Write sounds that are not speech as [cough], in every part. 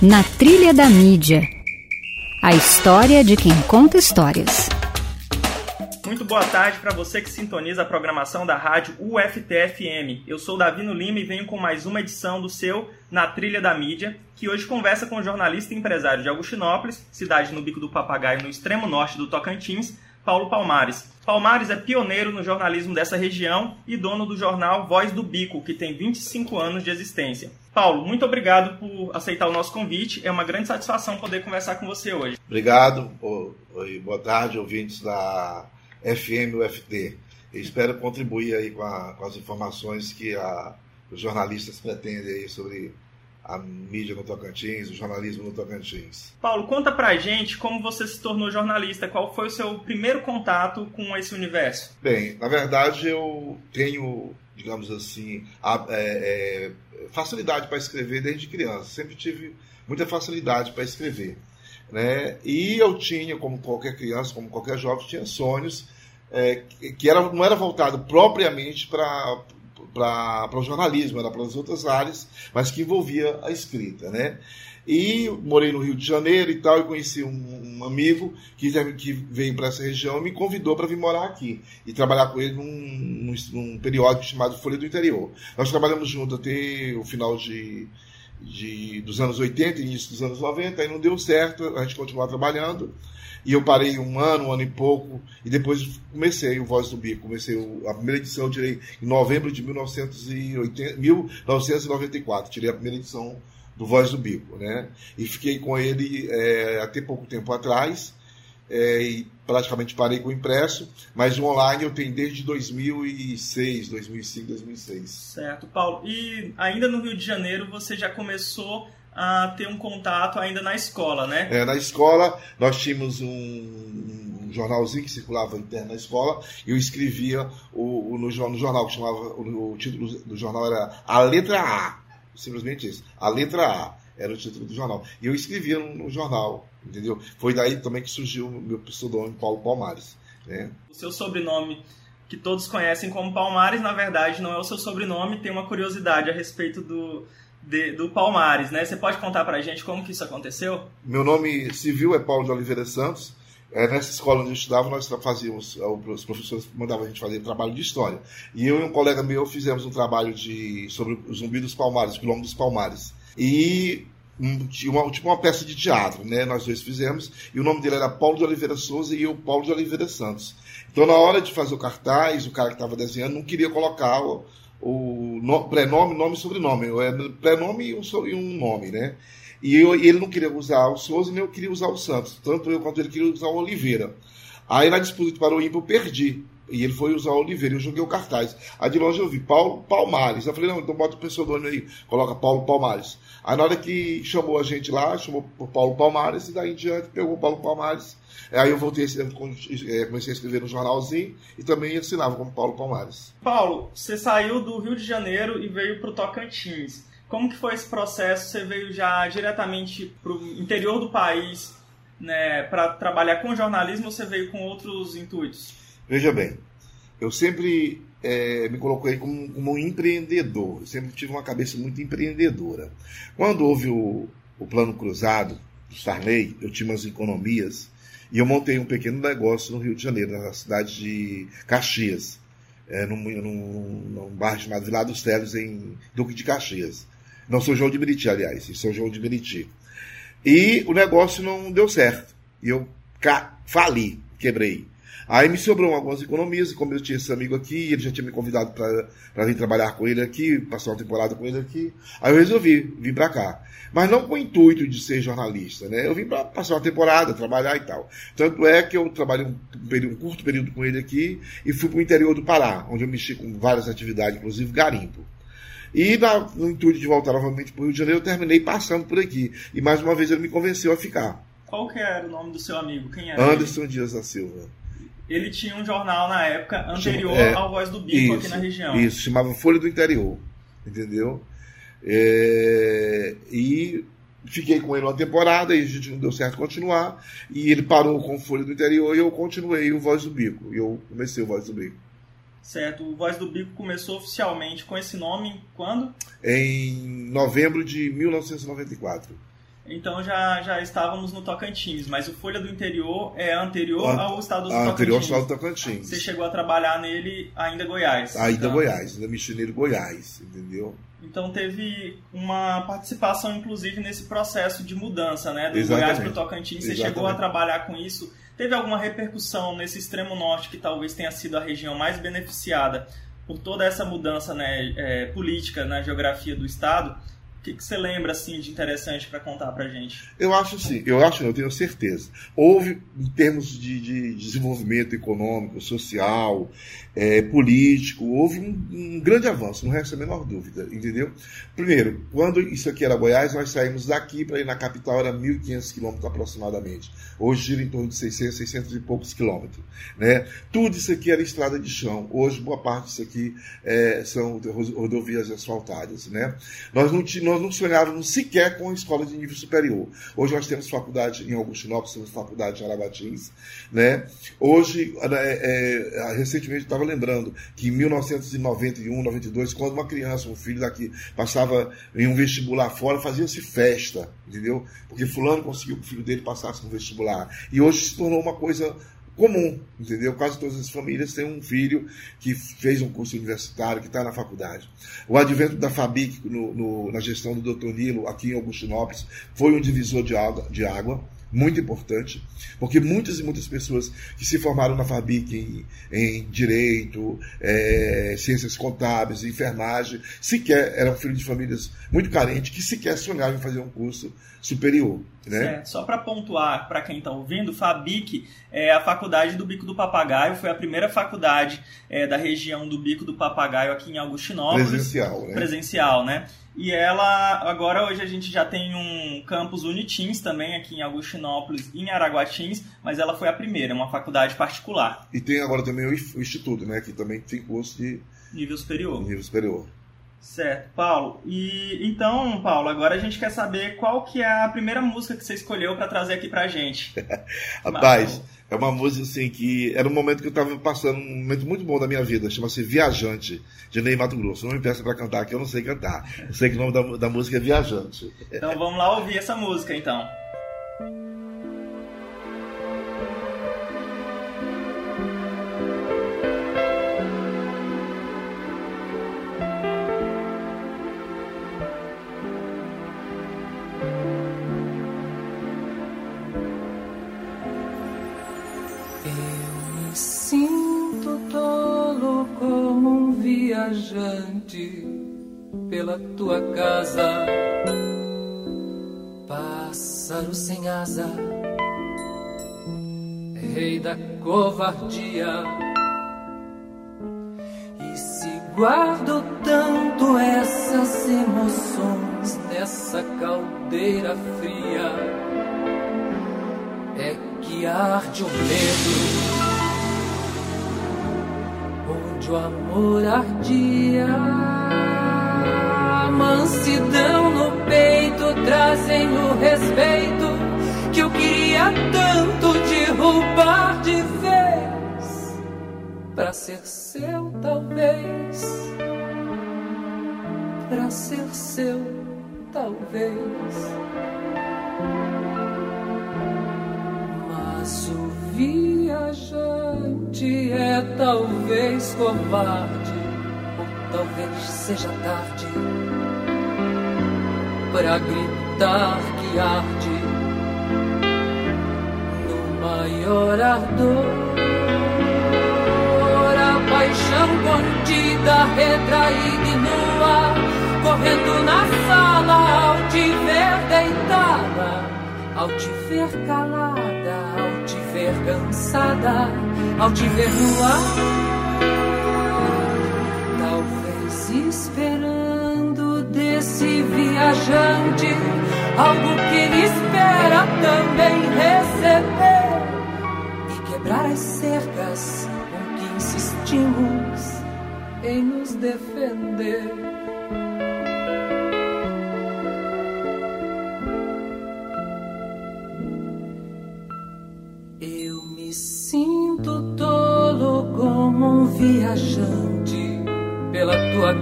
Na Trilha da Mídia. A história de quem conta histórias. Muito boa tarde para você que sintoniza a programação da rádio UFTFM. Eu sou Davino Lima e venho com mais uma edição do seu Na Trilha da Mídia, que hoje conversa com o jornalista e empresário de Augustinópolis, cidade no Bico do Papagaio, no extremo norte do Tocantins, Paulo Palmares. Palmares é pioneiro no jornalismo dessa região e dono do jornal Voz do Bico, que tem 25 anos de existência. Paulo, muito obrigado por aceitar o nosso convite. É uma grande satisfação poder conversar com você hoje. Obrigado. Oi, boa tarde, ouvintes da FM UFT. Eu espero contribuir aí com, a, com as informações que a, os jornalistas pretendem aí sobre a mídia no Tocantins, o jornalismo no Tocantins. Paulo, conta pra gente como você se tornou jornalista, qual foi o seu primeiro contato com esse universo? Bem, na verdade eu tenho, digamos assim, a, é, é, facilidade para escrever desde criança, sempre tive muita facilidade para escrever. Né? E eu tinha, como qualquer criança, como qualquer jovem, tinha sonhos é, que era, não era voltado propriamente para para o jornalismo, era para as outras áreas, mas que envolvia a escrita, né? E morei no Rio de Janeiro e tal, e conheci um, um amigo que, que veio para essa região e me convidou para vir morar aqui e trabalhar com ele num, num, num, periódico chamado Folha do Interior. Nós trabalhamos juntos até o final de, de, dos anos 80, início dos anos 90, aí não deu certo, a gente continuou trabalhando. E eu parei um ano, um ano e pouco, e depois comecei o Voz do Bico. Comecei o, a primeira edição, eu tirei em novembro de 1980, 1994. Tirei a primeira edição do Voz do Bico, né? E fiquei com ele é, até pouco tempo atrás. É, e praticamente parei com o impresso, mas o online eu tenho desde 2006, 2005, 2006. Certo, Paulo. E ainda no Rio de Janeiro você já começou a ter um contato ainda na escola, né? É, na escola nós tínhamos um, um jornalzinho que circulava interno na escola e eu escrevia o, o no, no, jornal que chamava o, o, título do jornal era a letra A, simplesmente isso, a letra A era o título do jornal. E eu escrevia no, no jornal, entendeu? Foi daí também que surgiu o meu pseudônimo Paulo Palmares, né? O seu sobrenome que todos conhecem como Palmares, na verdade, não é o seu sobrenome. Tem uma curiosidade a respeito do, de, do Palmares, né? Você pode contar para a gente como que isso aconteceu? Meu nome civil é Paulo de Oliveira Santos. É, nessa escola onde eu estudava, nós fazíamos, é, os professores mandavam a gente fazer trabalho de história. E eu e um colega meu fizemos um trabalho de, sobre o zumbi dos palmares, o quilombo dos palmares. E um, uma, tipo uma peça de teatro, né? Nós dois fizemos. E o nome dele era Paulo de Oliveira Souza e eu, Paulo de Oliveira Santos. Então, na hora de fazer o cartaz, o cara que estava desenhando não queria colocar o, o no, prenome, nome e sobrenome. É prenome e um, e um nome, né? E eu, ele não queria usar o Souza, nem eu queria usar o Santos. Tanto eu quanto ele queria usar o Oliveira. Aí na disputa para o eu perdi. E ele foi usar o Oliveira, eu joguei o cartaz. Aí de longe eu vi Paulo Palmares. Eu falei, não, então bota o pseudônimo aí, coloca Paulo Palmares. Aí na hora que chamou a gente lá, chamou por Paulo Palmares, e daí em diante pegou o Paulo Palmares. Aí eu voltei, é, comecei a escrever no jornalzinho e também assinava como Paulo Palmares. Paulo, você saiu do Rio de Janeiro e veio para o Tocantins. Como que foi esse processo? Você veio já diretamente para o interior do país né, para trabalhar com jornalismo ou você veio com outros intuitos? Veja bem, eu sempre é, me coloquei como, como, um empreendedor, eu sempre tive uma cabeça muito empreendedora. Quando houve o, o plano cruzado do Sarney, eu tinha umas economias e eu montei um pequeno negócio no Rio de Janeiro, na cidade de Caxias, é, num, num, num bairro chamado Vila dos Teles, em Duque de Caxias. Não sou João de Meriti, aliás, sou João de Meriti. E o negócio não deu certo. E eu fali, quebrei. Aí me sobrou algumas economias, e como eu tinha esse amigo aqui, ele já tinha me convidado para vir trabalhar com ele aqui, passar uma temporada com ele aqui, aí eu resolvi vir para cá. Mas não com o intuito de ser jornalista, né? Eu vim para passar uma temporada, trabalhar e tal. Tanto é que eu trabalhei um, período, um curto período com ele aqui e fui para o interior do Pará, onde eu mexi com várias atividades, inclusive garimpo. E na, no intuito de voltar novamente para o Rio de Janeiro, eu terminei passando por aqui. E mais uma vez ele me convenceu a ficar. Qual que era o nome do seu amigo? Quem era? Anderson ele? Dias da Silva ele tinha um jornal na época anterior é, ao Voz do Bico isso, aqui na região. Isso, chamava Folha do Interior, entendeu? É, e fiquei com ele uma temporada e a gente não deu certo continuar. E ele parou com Folha do Interior e eu continuei o Voz do Bico. E eu comecei o Voz do Bico. Certo, o Voz do Bico começou oficialmente com esse nome quando? Em novembro de 1994. Então já, já estávamos no Tocantins, mas o Folha do Interior é anterior A- ao estado do Tocantins. anterior ao estado do Tocantins. Você chegou a trabalhar nele ainda Goiás. Ainda Então- Goiás, ainda Michineiro Goiás, entendeu? Então teve uma participação, inclusive, nesse processo de mudança, né? Do Exatamente. Goiás para o Tocantins. Você Exatamente. chegou a trabalhar com isso. Teve alguma repercussão nesse extremo norte, que talvez tenha sido a região mais beneficiada por toda essa mudança né, é, política na geografia do estado? Que, que você lembra assim de interessante para contar para gente? Eu acho sim, eu acho, eu tenho certeza. Houve, em termos de, de desenvolvimento econômico, social, eh, político, houve um, um grande avanço, não resta a menor dúvida, entendeu? Primeiro, quando isso aqui era Goiás, nós saímos daqui para ir na capital, era 1.500 quilômetros aproximadamente. Hoje gira em torno de 600, 600 e poucos quilômetros. Né? Tudo isso aqui era estrada de chão. Hoje, boa parte disso aqui eh, são rodovias asfaltadas. Né? Nós não, ti- nós não sonhávamos sequer com escola de nível superior. Hoje nós temos faculdade em Augustinópolis, temos faculdade em Araguatins. Né? Hoje, é, é, recentemente, estava lembrando que em 1991, 92, quando uma criança, um filho daqui, passava em um vestibular fora, fazia-se festa, entendeu? Porque fulano conseguiu que o filho dele passasse no vestibular. E hoje se tornou uma coisa comum, entendeu? Quase todas as famílias têm um filho que fez um curso universitário, que está na faculdade. O advento da Fabic no- no- na gestão do Dr. Nilo, aqui em Augustinópolis, foi um divisor de água, de água muito importante, porque muitas e muitas pessoas que se formaram na Fabic em, em direito, eh, ciências contábeis, enfermagem, sequer eram filhos de famílias muito carentes que sequer sonhavam em fazer um curso superior, né? Certo. Só para pontuar para quem está ouvindo, Fabic é a faculdade do Bico do Papagaio, foi a primeira faculdade é, da região do Bico do Papagaio aqui em Augustinópolis. Presencial, né? presencial, né? E ela, agora hoje a gente já tem um campus Unitins também aqui em Augustinópolis e em Araguatins, mas ela foi a primeira, uma faculdade particular, E tem agora também o Instituto, né? Que também tem curso de nível superior. nível superior. Certo, Paulo. E então, Paulo, agora a gente quer saber qual que é a primeira música que você escolheu para trazer aqui pra gente. [laughs] Rapaz, é uma música assim que era um momento que eu estava passando um momento muito bom da minha vida, chama-se Viajante, de Ney Mato Grosso. Não me peça para cantar, que eu não sei cantar. Eu sei que o nome da, da música é Viajante. Então vamos lá ouvir essa música então. Viajante pela tua casa, pássaro sem asa, rei da covardia. E se guardo tanto essas emoções nessa caldeira fria, é que arde o medo onde o amor ardia. Mansidão no peito trazem o respeito que eu queria tanto derrubar de vez pra ser seu, talvez. Pra ser seu, talvez. Mas o viajante é talvez covarde, ou talvez seja tarde para gritar que arde no maior ardor. A paixão contida, retraída e nua, correndo na sala ao te ver deitada, ao te ver calada, ver cansada, ao te ver no ar. Talvez esperando desse viajante algo que ele espera também receber e quebrar as cercas com que insistimos em nos defender.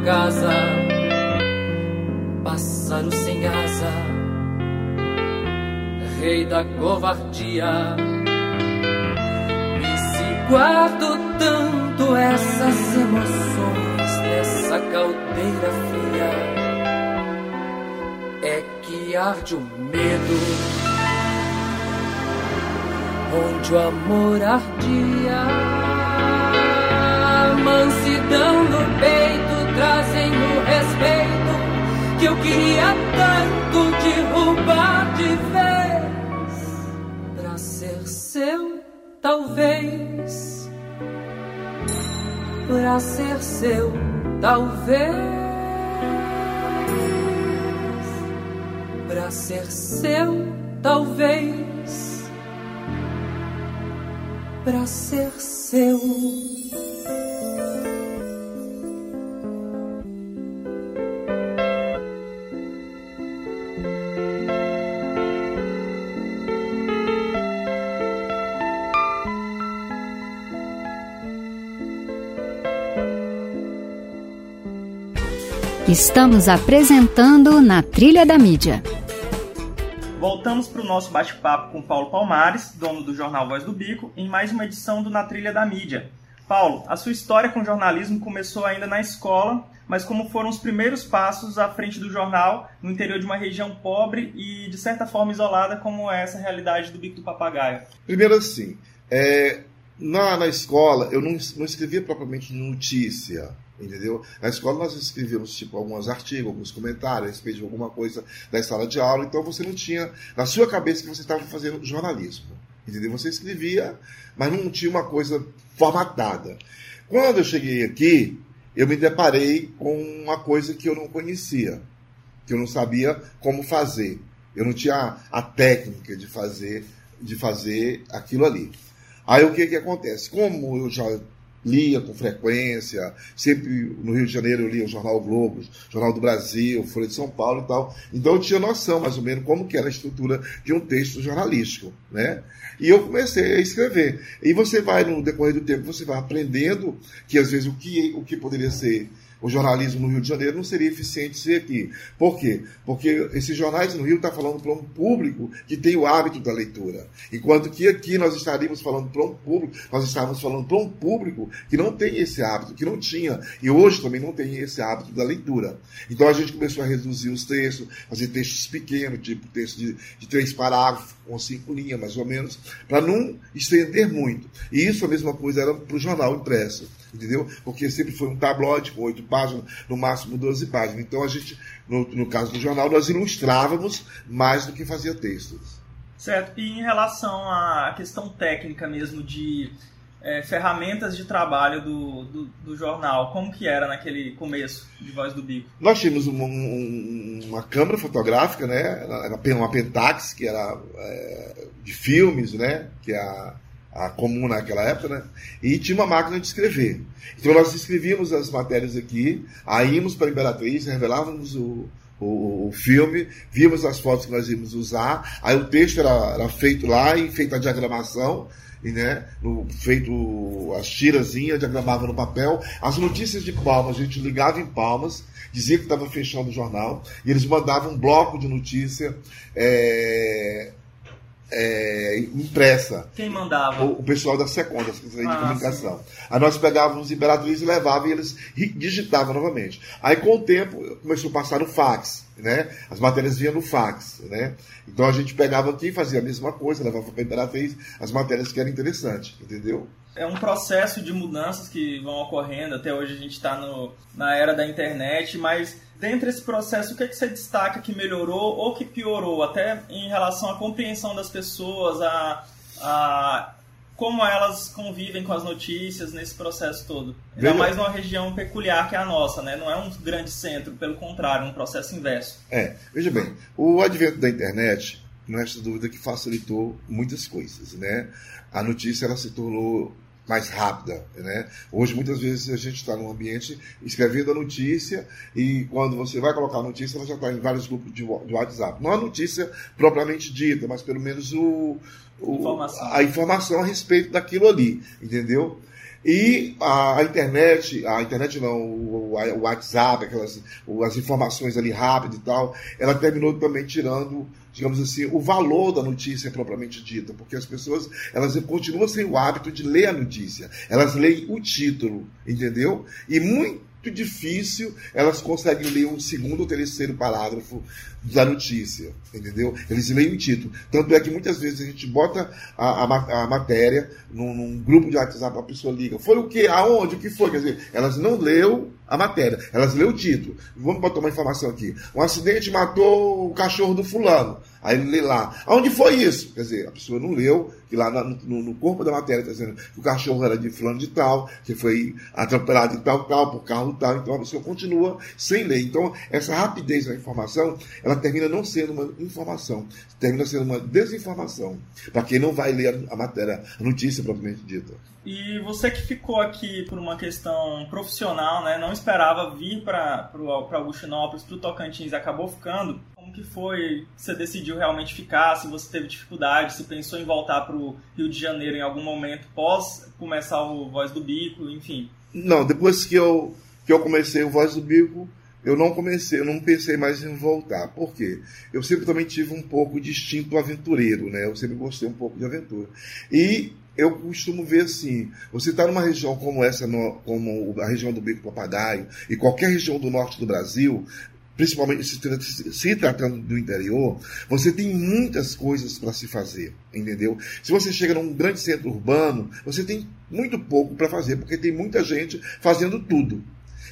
Casa, pássaro sem asa, rei da covardia. E se guardo tanto essas emoções nessa caldeira fria, é que arde o medo onde o amor ardia mansidão no peito trazem o respeito que eu queria tanto derrubar de vez pra ser seu, talvez. Pra ser seu, talvez. Pra ser seu, talvez. Pra ser seu. Estamos apresentando na Trilha da Mídia. Voltamos para o nosso bate-papo com Paulo Palmares, dono do jornal Voz do Bico, em mais uma edição do Na Trilha da Mídia. Paulo, a sua história com jornalismo começou ainda na escola, mas como foram os primeiros passos à frente do jornal no interior de uma região pobre e de certa forma isolada como é essa realidade do Bico do Papagaio? Primeiro assim, é, na, na escola eu não, não escrevia propriamente notícia, entendeu? Na escola nós escrevíamos tipo alguns artigos, alguns comentários a respeito de alguma coisa da sala de aula, então você não tinha na sua cabeça que você estava fazendo jornalismo, entendeu? Você escrevia, mas não tinha uma coisa formatada. Quando eu cheguei aqui, eu me deparei com uma coisa que eu não conhecia, que eu não sabia como fazer. Eu não tinha a técnica de fazer de fazer aquilo ali. Aí o que que acontece? Como eu já lia com frequência, sempre no Rio de Janeiro eu lia o Jornal Globo, Jornal do Brasil, Folha de São Paulo e tal. Então eu tinha noção mais ou menos como que era a estrutura de um texto jornalístico, né? E eu comecei a escrever. E você vai no decorrer do tempo, você vai aprendendo que às vezes o que o que poderia ser o jornalismo no Rio de Janeiro não seria eficiente ser aqui. Por quê? Porque esses jornais no Rio estão tá falando para um público que tem o hábito da leitura. Enquanto que aqui nós estaríamos falando para um público, nós estávamos falando para um público que não tem esse hábito, que não tinha, e hoje também não tem esse hábito da leitura. Então a gente começou a reduzir os textos, fazer textos pequenos, tipo texto de, de três parágrafos, com cinco linhas mais ou menos, para não estender muito. E isso a mesma coisa era para o jornal impresso entendeu? Porque sempre foi um tabloide com oito páginas, no máximo 12 páginas. Então a gente, no, no caso do jornal, nós ilustrávamos mais do que fazia textos. Certo. E em relação à questão técnica mesmo de é, ferramentas de trabalho do, do, do, jornal, como que era naquele começo de Voz do Bico? Nós tínhamos uma, uma câmera fotográfica, né? Era uma Pentax, que era é, de filmes, né? Que é a a comum naquela época, né? E tinha uma máquina de escrever. Então nós escrevíamos as matérias aqui, aí íamos para a Imperatriz, revelávamos o, o, o, filme, víamos as fotos que nós íamos usar, aí o texto era, era feito lá e feita a diagramação, e, né, no, feito as tirazinhas, diagramava no papel. As notícias de Palmas, a gente ligava em Palmas, dizia que estava fechando o jornal, e eles mandavam um bloco de notícia. É, é, impressa. Quem mandava? O, o pessoal da Second, da Secretaria ah, de Comunicação. Sim. Aí nós pegávamos Imperatriz e levava e eles digitavam novamente. Aí com o tempo começou a passar no fax, né? As matérias vinham no fax, né? Então a gente pegava aqui, fazia a mesma coisa, levava para a Imperatriz as matérias que eram interessantes, entendeu? é um processo de mudanças que vão ocorrendo. Até hoje a gente está na era da internet, mas dentro desse processo, o que, é que você destaca que melhorou ou que piorou, até em relação à compreensão das pessoas, a, a como elas convivem com as notícias nesse processo todo? Ainda mais numa região peculiar que é a nossa, né? Não é um grande centro, pelo contrário, um processo inverso. É, veja bem, o advento da internet, não é dúvida que facilitou muitas coisas, né? A notícia ela se tornou mais rápida. Né? Hoje, muitas vezes, a gente está num ambiente escrevendo a notícia e quando você vai colocar a notícia, ela já está em vários grupos de, WhatsApp. Não a notícia propriamente dita, mas pelo menos o, o informação. a informação a respeito daquilo ali, entendeu? E a, a, internet, a internet não, o, o, WhatsApp, aquelas as informações ali rápidas e tal, ela terminou também tirando, digamos assim, o valor da notícia propriamente dita, porque as pessoas elas continuam sem o hábito de ler a notícia, elas leem o título, entendeu? E muito difícil elas conseguem ler um segundo ou terceiro parágrafo da notícia, entendeu? Eles leem o título. Tanto é que muitas vezes a gente bota a, a, a matéria num, num, grupo de WhatsApp, a pessoa liga. Foi o que? Aonde? O que foi? Quer dizer, elas não leu a matéria, elas leu o título. Vamos botar uma informação aqui. Um acidente matou o cachorro do fulano. Aí ele lê lá. Aonde foi isso? Quer dizer, a pessoa não leu, que lá no, no corpo da matéria está dizendo que o cachorro era de fulano de tal, que foi atropelado de tal, tal, por carro tal. Então a pessoa continua sem ler. Então, essa rapidez da informação, ela termina não sendo uma informação, termina sendo uma desinformação, para quem não vai ler a matéria, a notícia propriamente dita. E você que ficou aqui por uma questão profissional, né, não esperava vir para Augustinópolis, para o Tocantins, acabou ficando. Como que foi? Você decidiu realmente ficar? Se você teve dificuldade? Se pensou em voltar para o Rio de Janeiro em algum momento pós começar o Voz do Bico, enfim? Não, depois que eu que eu comecei o Voz do Bico, eu não comecei, eu não pensei mais em voltar. Por quê? Eu sempre também tive um pouco de instinto aventureiro, né? Eu sempre gostei um pouco de aventura. E eu costumo ver assim, você está numa região como essa, no, como a região do Bico Papagaio, e qualquer região do norte do Brasil, principalmente se, tratando do interior, você tem muitas coisas para se fazer, entendeu? Se você chega num grande centro urbano, você tem muito pouco para fazer, porque tem muita gente fazendo tudo.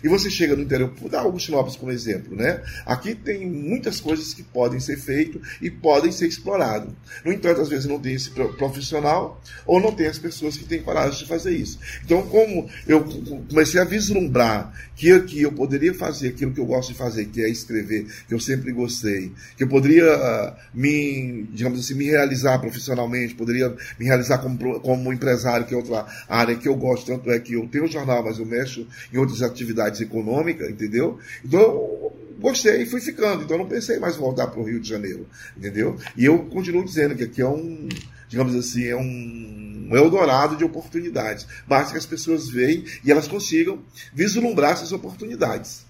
E você chega no interior, vou dar Augustinópolis como exemplo, né? Aqui tem muitas coisas que podem ser feitas e podem ser exploradas. No entanto, às vezes não tem esse profissional ou não tem as pessoas que têm coragem de fazer isso. Então, como eu comecei a vislumbrar que aqui eu poderia fazer aquilo que eu gosto de fazer, que é escrever, que eu sempre gostei, que eu poderia uh, me, digamos assim, me realizar profissionalmente, poderia me realizar como, como empresário, que é outra área que eu gosto, tanto é que eu tenho jornal, mas eu mexo em outras atividades atividades econômicas, entendeu? Então eu gostei e fui ficando. Então não pensei mais voltar para o Rio de Janeiro, entendeu? E eu continuo dizendo que aqui é um, digamos assim, é um Eldorado de oportunidades. Basta que as pessoas vejam e elas consigam vislumbrar essas oportunidades.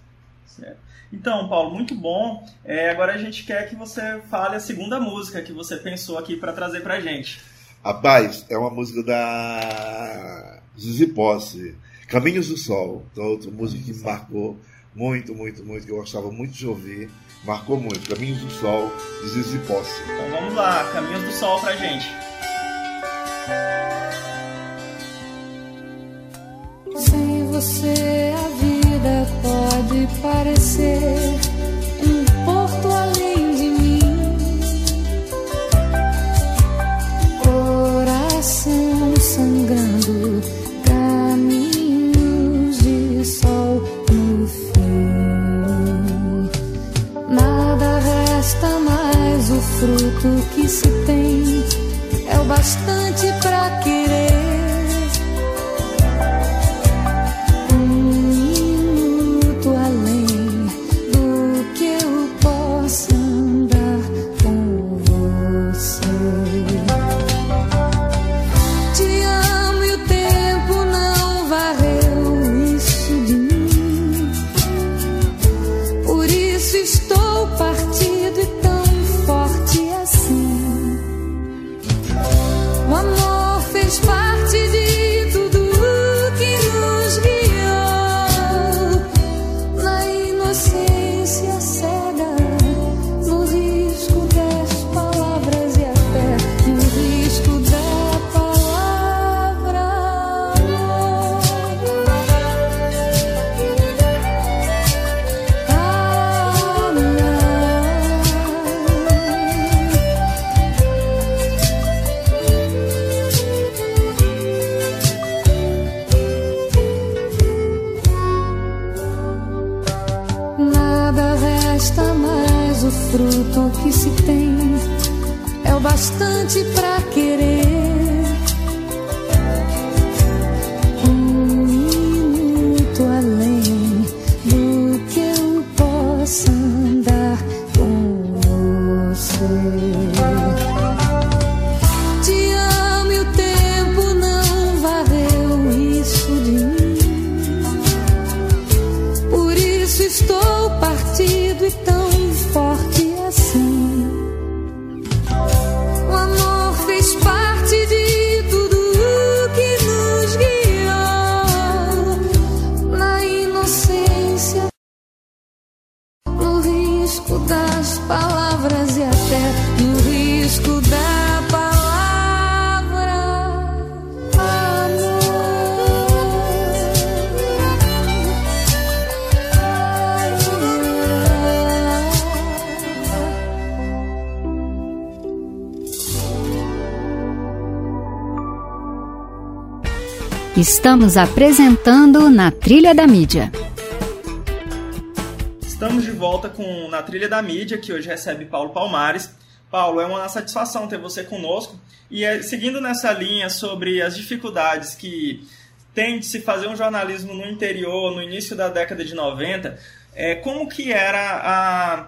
Certo. Então, Paulo, muito bom. É, agora a gente quer que você fale a segunda música que você pensou aqui para trazer para gente. Rapaz, é uma música da Zizi Posse. Caminhos do Sol, então, outra música que marcou muito, muito, muito, que eu gostava muito de ouvir. Marcou muito. Caminhos do Sol, de Zizi Posse. Então vamos lá, Caminhos do Sol pra gente. Sem você a vida pode parecer palavras e até no risco da palavra amor. Estamos apresentando na Trilha da Mídia. Estamos de volta com Na Trilha da Mídia, que hoje recebe Paulo Palmares. Paulo, é uma satisfação ter você conosco. E é, seguindo nessa linha sobre as dificuldades que tem de se fazer um jornalismo no interior no início da década de 90, é, como que era a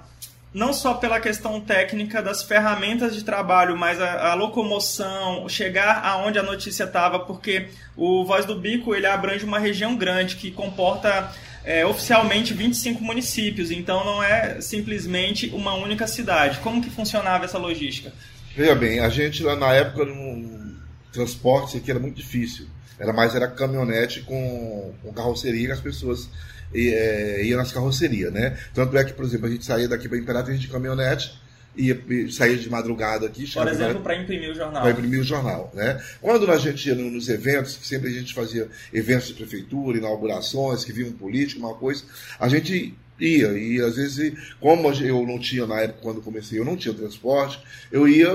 não só pela questão técnica das ferramentas de trabalho, mas a, a locomoção, chegar aonde a notícia estava, porque o Voz do Bico ele abrange uma região grande que comporta é, oficialmente 25 municípios, então não é simplesmente uma única cidade. Como que funcionava essa logística? Veja bem, a gente lá na época no transporte aqui era muito difícil. Era mais era caminhonete com, com carroceria as pessoas é, iam nas carrocerias, né? Tanto é que, por exemplo, a gente saía daqui para Imperatriz de caminhonete, ia, saía de madrugada aqui, Por exemplo, para imprimir o jornal. para imprimir o jornal. Né? Quando a gente ia no- nos eventos, sempre a gente fazia eventos de prefeitura, inaugurações, que vinha um político, uma coisa, a gente ia. E às vezes, como eu não tinha, na época, quando comecei, eu não tinha transporte, eu ia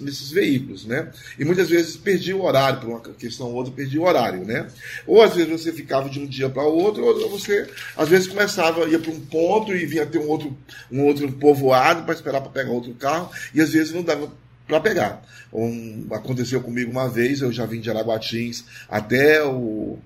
nesses veículos. Né? E muitas vezes perdia o horário, por uma questão ou outra, perdia o horário. Né? Ou às vezes você ficava de um dia para outro, ou você, às vezes, começava, ia para um ponto e vinha ter um outro, um outro povoado para esperar para pegar outro carro, e às vezes não dava para pegar. Um, aconteceu comigo uma vez, eu já vim de Araguatins até o,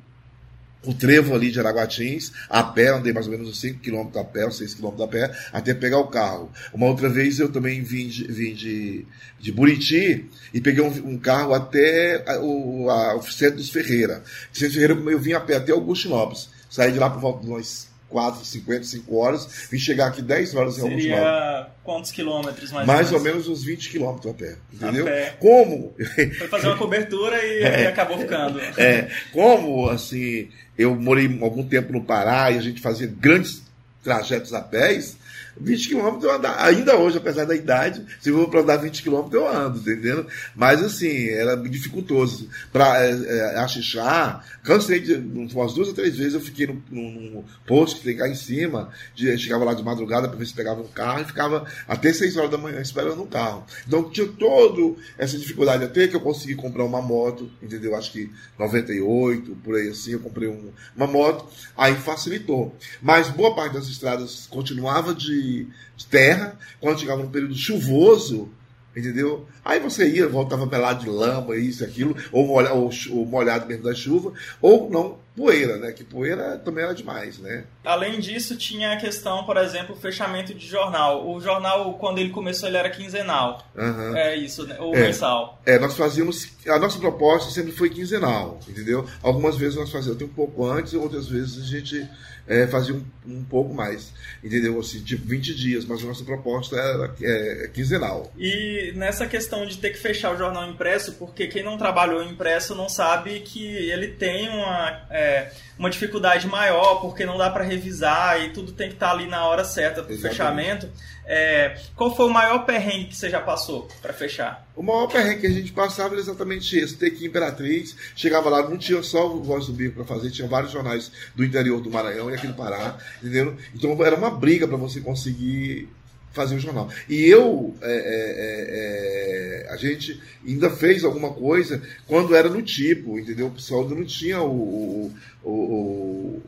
o trevo ali de Araguatins, a pé, andei mais ou menos uns 5 km a pé, uns 6 km a pé, até pegar o carro. Uma outra vez eu também vim de, vim de, de Buriti e peguei um, um carro até o, a- o centro dos Ferreira. Centro dos Ferreira eu vim a pé até Augusto Lopes. Saí de lá por volta de umas 4, 50, 5 horas, vim chegar aqui 10 horas em. Seria quantos quilômetros mais, Mais ou ou menos? uns 20 quilômetros a pé, entendeu? pé. Como Foi fazer uma cobertura e, [laughs] e acabou ficando. É, como assim, eu morei algum tempo no Pará e a gente fazia grandes trajetos a pés, 20 quilômetros eu andava, ainda hoje, apesar da idade, se eu vou para andar 20 quilômetros eu ando, entendendo? Mas assim, era dificultoso. Para é, é, achixar, cansei de, umas duas ou três vezes eu fiquei num, num posto que tem cá em cima, de, chegava lá de madrugada para ver se pegava um carro e ficava até 6 horas da manhã esperando um carro. Então tinha toda essa dificuldade, até que eu consegui comprar uma moto, entendeu? Acho que 98, por aí assim, eu comprei um- uma moto, aí facilitou. Mas boa parte das estradas continuava de, de terra, quando chegava num período chuvoso, entendeu? Aí você ia, voltava pelado de lama, isso aquilo, ou, molha, ou, chu- ou molhado mesmo da chuva, ou não, poeira, né? Que poeira também era demais, né? Além disso, tinha a questão, por exemplo, fechamento de jornal. O jornal, quando ele começou, ele era quinzenal. Aham. É isso, né? Ou É. mensal. É, nós fazíamos. A nossa proposta sempre foi quinzenal, entendeu? Algumas vezes nós fazíamos até um pouco antes, outras vezes a gente é, fazia um, um pouco mais, entendeu? Assim, tipo 20 dias, mas a nossa proposta era é, quinzenal. E nessa questão de ter que fechar o jornal impresso, porque quem não trabalhou impresso não sabe que ele tem uma, é, uma dificuldade maior, porque não dá para revisar e tudo tem que estar ali na hora certa para fechamento. É, qual foi o maior perrengue que você já passou para fechar? O maior perrengue que a gente passava era exatamente esse, ter que ir Imperatriz, chegava lá, não tinha só o Voz do Bico para fazer, tinha vários jornais do interior do Maranhão e aqui do Pará, entendeu? Então era uma briga para você conseguir fazer o jornal. E eu, é, é, é, é, a gente ainda fez alguma coisa quando era no tipo, entendeu? O pessoal ainda não tinha o, o, o,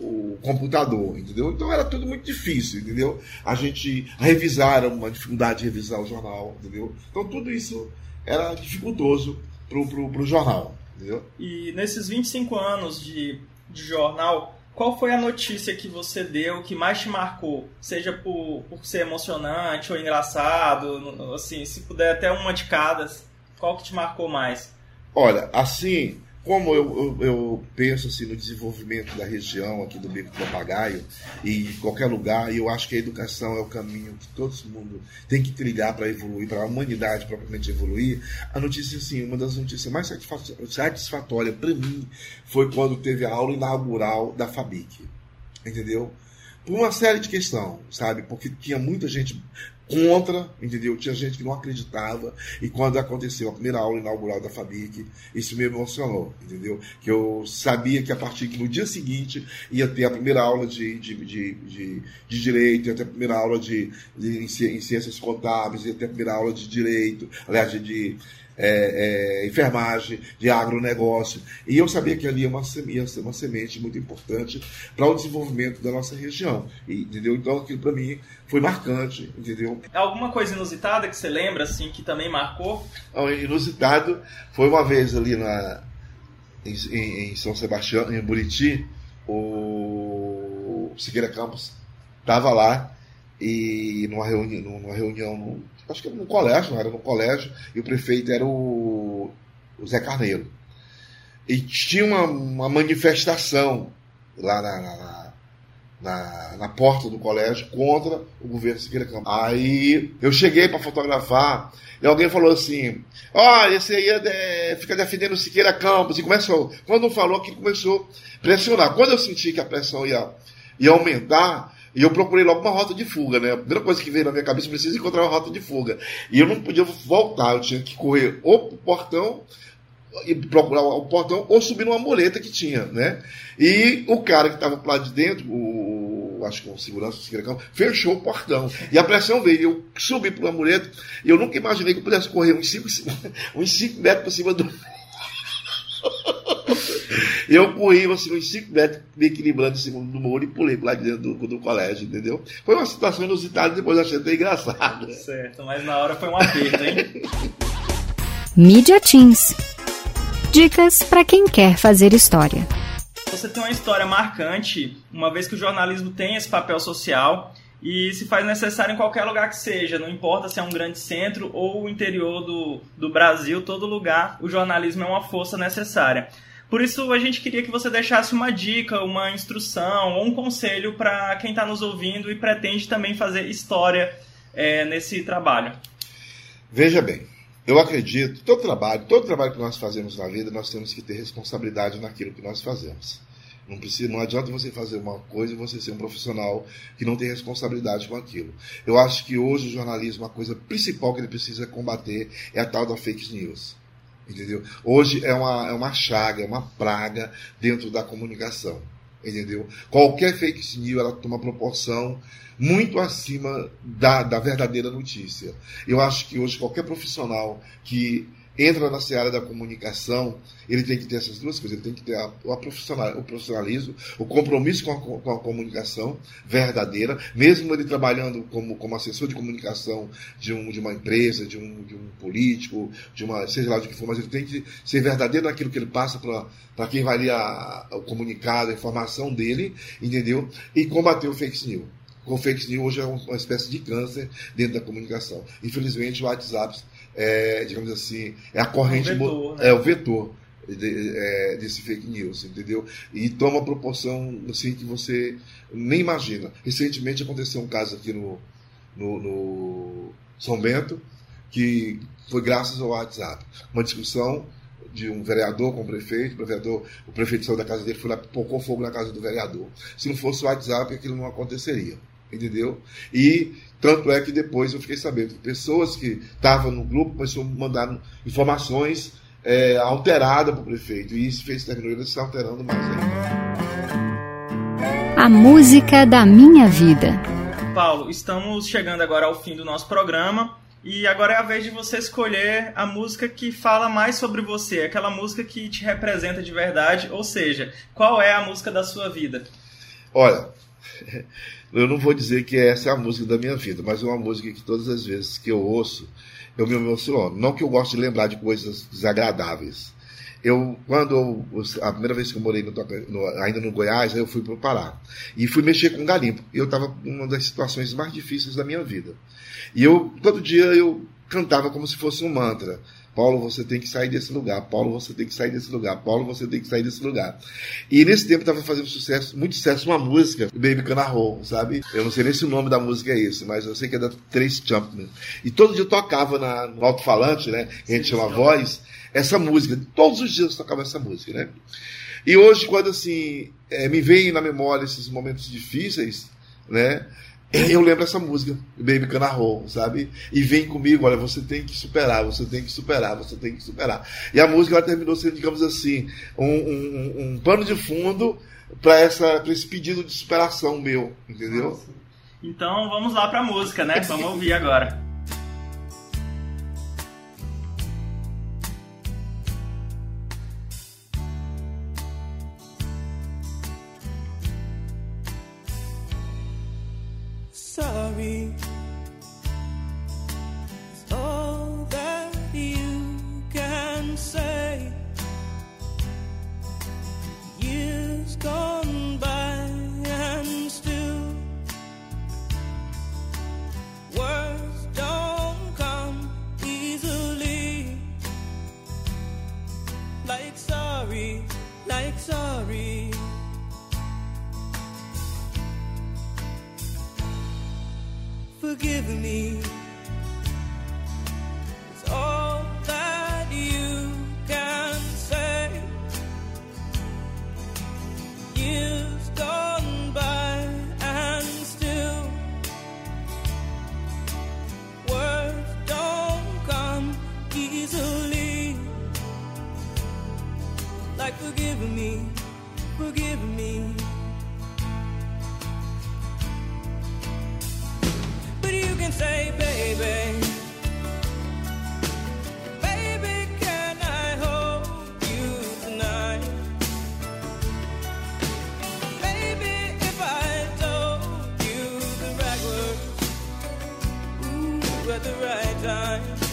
o computador, entendeu? Então era tudo muito difícil, entendeu? A gente revisar, uma dificuldade de revisar o jornal, entendeu? Então tudo isso era dificultoso pro, pro jornal, entendeu? E nesses 25 anos de, de jornal, qual foi a notícia que você deu que mais te marcou? Seja por, por ser emocionante ou engraçado, assim, se puder até uma de cada, qual que te marcou mais? Olha, assim, como eu, eu, eu penso assim, no desenvolvimento da região aqui do Bico do Papagaio e em qualquer lugar, e eu acho que a educação é o caminho que todo mundo tem que trilhar para evoluir, para a humanidade propriamente evoluir, a notícia, assim, uma das notícias mais satisfa- satisfatórias para mim foi quando teve a aula inaugural da FABIC, entendeu? por uma série de questões, sabe? Porque tinha muita gente contra, entendeu? Tinha gente que não acreditava. E quando aconteceu a primeira aula inaugural da FABIC, isso me emocionou, entendeu? Que eu sabia que a partir do dia seguinte ia ter a primeira aula de, de, de, de, de direito, ia ter a primeira aula de, de, em ciências contábeis, ia ter a primeira aula de direito, aliás, de, de é, é, enfermagem, de agronegócio. E eu sabia que ali ia, uma, ser uma semente muito importante para o desenvolvimento da nossa região. E, entendeu? Então aquilo para mim foi marcante, entendeu? Alguma coisa inusitada que você lembra, assim, que também marcou? Não, inusitado foi uma vez ali na, em, em São Sebastião, em Buriti, o Siqueira Campos estava lá e numa reunião, numa reunião acho que era no colégio, era no colégio, e o prefeito era o, o Zé Carneiro. E tinha uma, uma manifestação lá na, na, na, na, porta do colégio contra o governo Siqueira Campos. Aí eu cheguei para fotografar e alguém falou assim: Olha, esse aí é, fica defendendo o Siqueira Campos. E começou. Quando falou, que começou a pressionar. Quando eu senti que a pressão ia, ia aumentar, e eu procurei logo uma rota de fuga, né? A primeira coisa que veio na minha cabeça, preciso encontrar uma rota de fuga. E eu não podia voltar, eu tinha que correr ou pro portão e procurar o portão ou subir numa muleta que tinha, né? E o cara que estava lá de dentro, o, acho que o segurança do Sigracão, fechou o portão. E a pressão veio, eu subi por uma muleta e eu nunca imaginei que eu pudesse correr uns 5 [laughs] uns cinco metros por cima do [laughs] eu corri assim, uns 5 metros, me equilibrando em cima do muro e pulei lá de dentro do, do colégio, entendeu? Foi uma situação inusitada, depois achei até engraçado. [laughs] Certo, mas na hora foi um aperto, hein? [laughs] Media Teams. Dicas para quem quer fazer história. Você tem uma história marcante, uma vez que o jornalismo tem esse papel social e se faz necessário em qualquer lugar que seja, não importa se é um grande centro ou o interior do, do Brasil, todo lugar o jornalismo é uma força necessária. Por isso, a gente queria que você deixasse uma dica, uma instrução ou um conselho para quem está nos ouvindo e pretende também fazer história é, nesse trabalho. Veja bem, eu acredito, todo trabalho, todo trabalho que nós fazemos na vida, nós temos que ter responsabilidade naquilo que nós fazemos. Não, precisa, não adianta você fazer uma coisa e você ser um profissional que não tem responsabilidade com aquilo. Eu acho que hoje o jornalismo, a coisa principal que ele precisa combater é a tal da fake news. Entendeu? Hoje é uma, é uma chaga, é uma praga dentro da comunicação. Entendeu? Qualquer fake news ela toma proporção muito acima da, da verdadeira notícia. Eu acho que hoje qualquer profissional que entra na seara da comunicação, ele tem que ter essas duas coisas. Ele tem que ter a, o, profissional, o profissionalismo, o compromisso com a, com a, comunicação verdadeira, mesmo ele trabalhando como, como assessor de comunicação de, um, de uma empresa, de um, de um político, de uma, seja lá de que for, mas ele tem que ser verdadeiro naquilo que ele passa para quem vai ler a, o comunicado, a informação dele, entendeu? E combater o fake news. O fake news hoje é uma espécie de câncer dentro da comunicação. Infelizmente, o WhatsApp é, digamos assim, é a corrente, é o vetor, né? é o vetor de, é, desse fake news, entendeu? E toma proporção assim que você nem imagina. Recentemente aconteceu um caso aqui no, no, no São Bento que foi graças ao WhatsApp, uma discussão de um vereador com o prefeito, o, vereador, o prefeito saiu da casa dele, foi lá, pocou fogo na casa do vereador. Se não fosse o WhatsApp, aquilo não aconteceria entendeu? E tanto é que depois eu fiquei sabendo que pessoas que estavam no grupo começaram a mandar informações é, alteradas para o prefeito. E isso fez terminou ele se alterando mais ainda. A música da minha vida. Paulo, estamos chegando agora ao fim do nosso programa. E agora é a vez de você escolher a música que fala mais sobre você, aquela música que te representa de verdade, ou seja, qual é a música da sua vida? Olha, eu não vou dizer que essa é a música da minha vida, mas é uma música que todas as vezes que eu ouço, eu me emociono. Não que eu goste de lembrar de coisas desagradáveis. Eu, quando eu, a primeira vez que eu morei no, no, ainda no Goiás, eu fui para o Pará. E fui mexer com garimpo. Eu estava numa das situações mais difíceis da minha vida. E eu, todo dia, eu cantava como se fosse um mantra. Paulo, você tem que sair desse lugar. Paulo, você tem que sair desse lugar. Paulo, você tem que sair desse lugar. E nesse tempo estava fazendo sucesso, muito sucesso, uma música, Baby Can Roll, sabe? Eu não sei nem se o nome da música é esse, mas eu sei que é da Trace Chapman. E todo dia eu tocava na, no alto-falante, né? A gente chama voz, essa música. Todos os dias eu tocava essa música, né? E hoje, quando assim, é, me vem na memória esses momentos difíceis, né? Eu lembro essa música, Baby Canarro, sabe? E vem comigo, olha, você tem que superar, você tem que superar, você tem que superar. E a música ela terminou sendo, digamos assim, um, um, um pano de fundo para esse pedido de superação meu, entendeu? Então vamos lá para a música, né? Vamos ouvir agora. At the right time,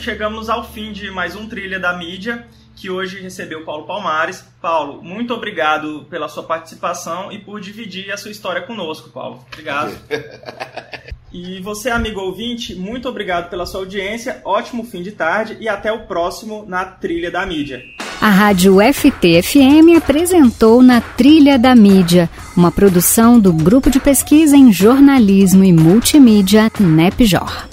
chegamos ao fim de mais um Trilha da Mídia, que hoje recebeu Paulo Palmares. Paulo, muito obrigado pela sua participação e por dividir a sua história conosco, Paulo. Obrigado. [laughs] E você, amigo ouvinte, muito obrigado pela sua audiência, ótimo fim de tarde e até o próximo na Trilha da Mídia. A Rádio FTFM apresentou Na Trilha da Mídia, uma produção do Grupo de Pesquisa em Jornalismo e Multimídia NEPJOR.